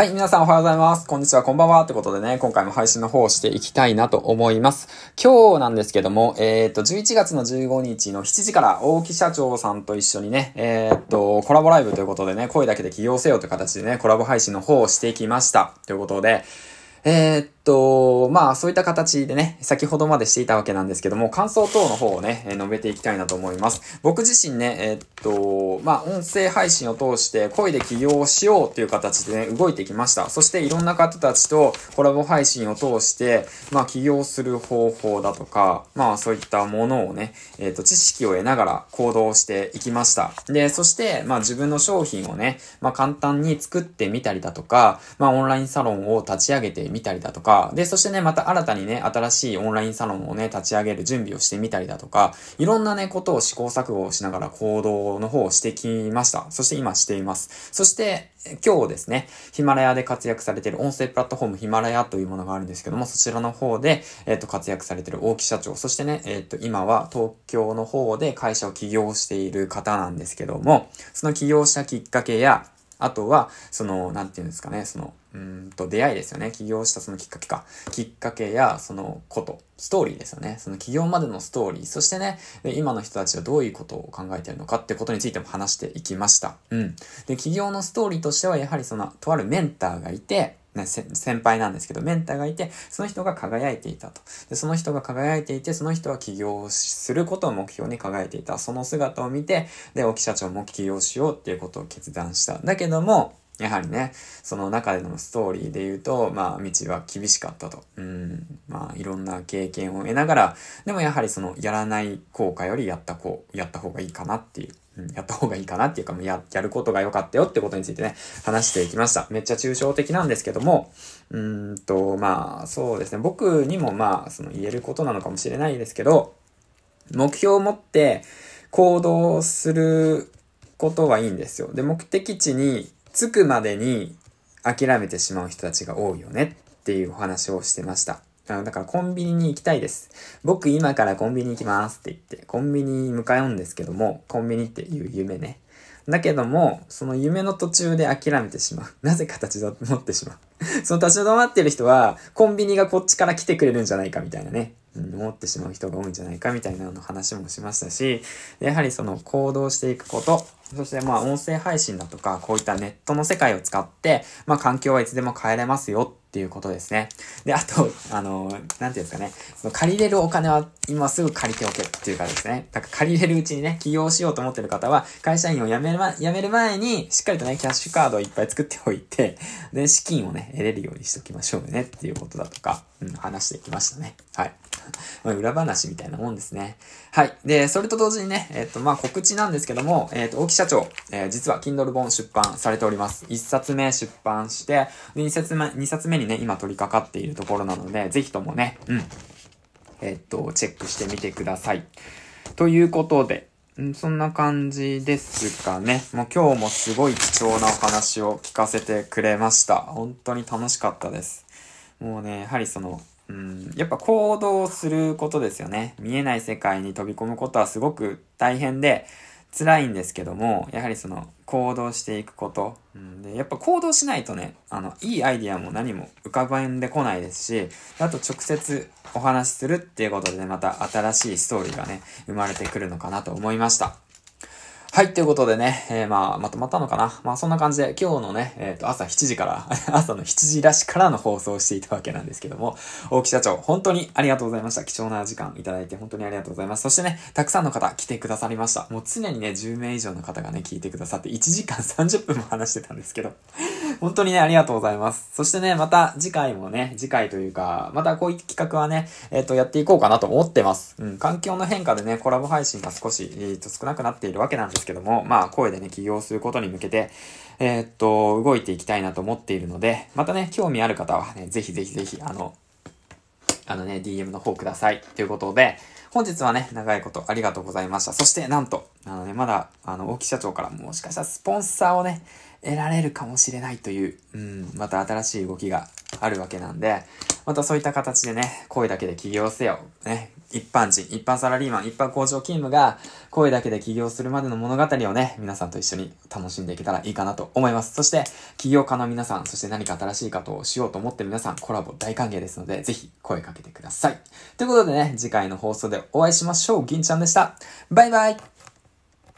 はい、皆さんおはようございます。こんにちは、こんばんは。ってことでね、今回も配信の方をしていきたいなと思います。今日なんですけども、えっ、ー、と、11月の15日の7時から大木社長さんと一緒にね、えっ、と、コラボライブということでね、声だけで起業せよという形でね、コラボ配信の方をしてきました。ということで、えー、っと、まあ、そういった形でね、先ほどまでしていたわけなんですけども、感想等の方をね、述べていきたいなと思います。僕自身ね、え、っと、まあ、音声配信を通して声で起業しようという形でね、動いてきました。そしていろんな方たちとコラボ配信を通して、まあ、起業する方法だとか、まあ、そういったものをね、え、っと、知識を得ながら行動していきました。で、そして、まあ、自分の商品をね、まあ、簡単に作ってみたりだとか、まあ、オンラインサロンを立ち上げてみたりだとか、で、そしてね、また新たにね、新しいオンラインサロンをね、立ち上げる準備をしてみたりだとか、いろんなね、ことを試行錯誤をしながら行動の方をしてきました。そして今しています。そして、今日ですね、ヒマラヤで活躍されている音声プラットフォームヒマラヤというものがあるんですけども、そちらの方で、えっ、と、活躍されている大木社長、そしてね、えっ、と、今は東京の方で会社を起業している方なんですけども、その起業したきっかけや、あとは、その、なんていうんですかね、その、うんと、出会いですよね。起業したそのきっかけか。きっかけや、そのこと、ストーリーですよね。その起業までのストーリー。そしてね、今の人たちはどういうことを考えてるのかってことについても話していきました。うん。で、起業のストーリーとしては、やはりその、とあるメンターがいて、ね、先輩なんですけど、メンターがいて、その人が輝いていたと。で、その人が輝いていて、その人は起業することを目標に輝いていた。その姿を見て、で、沖社長も起業しようっていうことを決断した。だけども、やはりね、その中でのストーリーで言うと、まあ、道は厳しかったと。うん。まあ、いろんな経験を得ながら、でもやはりその、やらない効果よりやったこう、やった方がいいかなっていう。うん、やった方がいいかなっていうか、や、やることが良かったよってことについてね、話していきました。めっちゃ抽象的なんですけども、うんと、まあ、そうですね。僕にもまあ、その言えることなのかもしれないですけど、目標を持って行動することはいいんですよ。で、目的地に着くまでに諦めてしまう人たちが多いよねっていうお話をしてました。だからコンビニに行きたいです。僕今からコンビニ行きますって言って、コンビニに向かうんですけども、コンビニっていう夢ね。だけども、その夢の途中で諦めてしまう。なぜか立ち止まってしまう。その立ち止まってる人は、コンビニがこっちから来てくれるんじゃないかみたいなね。思ってしまう人が多いんじゃないかみたいなの話もしましたし、やはりその行動していくこと、そしてまあ音声配信だとか、こういったネットの世界を使って、まあ環境はいつでも変えれますよっていうことですね。で、あと、あの、なんていうんですかね、その借りれるお金は今すぐ借りておけっていうかですね、だから借りれるうちにね、起業しようと思ってる方は、会社員を辞めるま、辞める前に、しっかりとね、キャッシュカードをいっぱい作っておいて、で、資金をね、得れるようにしておきましょうねっていうことだとか、うん、話してきましたね。はい。裏話みたいなもんですね。はい。で、それと同時にね、えっ、と、まあ、告知なんですけども、えっ、と、大木社長、えー、実は Kindle 本出版されております。1冊目出版して、で、2冊目、2冊目にね、今取り掛かっているところなので、ぜひともね、うん。えっ、と、チェックしてみてください。ということで、そんな感じですかね。もう今日もすごい貴重なお話を聞かせてくれました。本当に楽しかったです。もうね、やはりその、うん、やっぱ行動することですよね。見えない世界に飛び込むことはすごく大変で辛いんですけども、やはりその行動していくこと。うん、でやっぱ行動しないとね、あの、いいアイディアも何も浮かばんでこないですし、あと直接お話しするっていうことでね、また新しいストーリーがね、生まれてくるのかなと思いました。はい、ということでね、えー、まあ、まとまったのかなまあ、そんな感じで、今日のね、えっ、ー、と、朝7時から、朝の7時らしからの放送をしていたわけなんですけども、大木社長、本当にありがとうございました。貴重な時間いただいて本当にありがとうございます。そしてね、たくさんの方来てくださりました。もう常にね、10名以上の方がね、聞いてくださって、1時間30分も話してたんですけど、本当にね、ありがとうございます。そしてね、また次回もね、次回というか、またこういった企画はね、えっ、ー、と、やっていこうかなと思ってます。うん、環境の変化でね、コラボ配信が少し、えー、と少なくなっているわけなんですけども、まあ、声でね、起業することに向けて、えー、っと、動いていきたいなと思っているので、またね、興味ある方はね、ぜひぜひぜひ、あの、あのね、DM の方ください。ということで、本日はね、長いことありがとうございました。そして、なんと、あのね、まだ、あの、大木社長からもしかしたらスポンサーをね、得られるかもしれないという、うん、また新しい動きがあるわけなんで、またそういった形でね、声だけで起業せよ。ね、一般人、一般サラリーマン、一般工場勤務が声だけで起業するまでの物語をね、皆さんと一緒に楽しんでいけたらいいかなと思います。そして、起業家の皆さん、そして何か新しいことをしようと思ってる皆さん、コラボ大歓迎ですので、ぜひ声かけてください。ということでね、次回の放送でお会いしましょう。銀ちゃんでした。バイバイ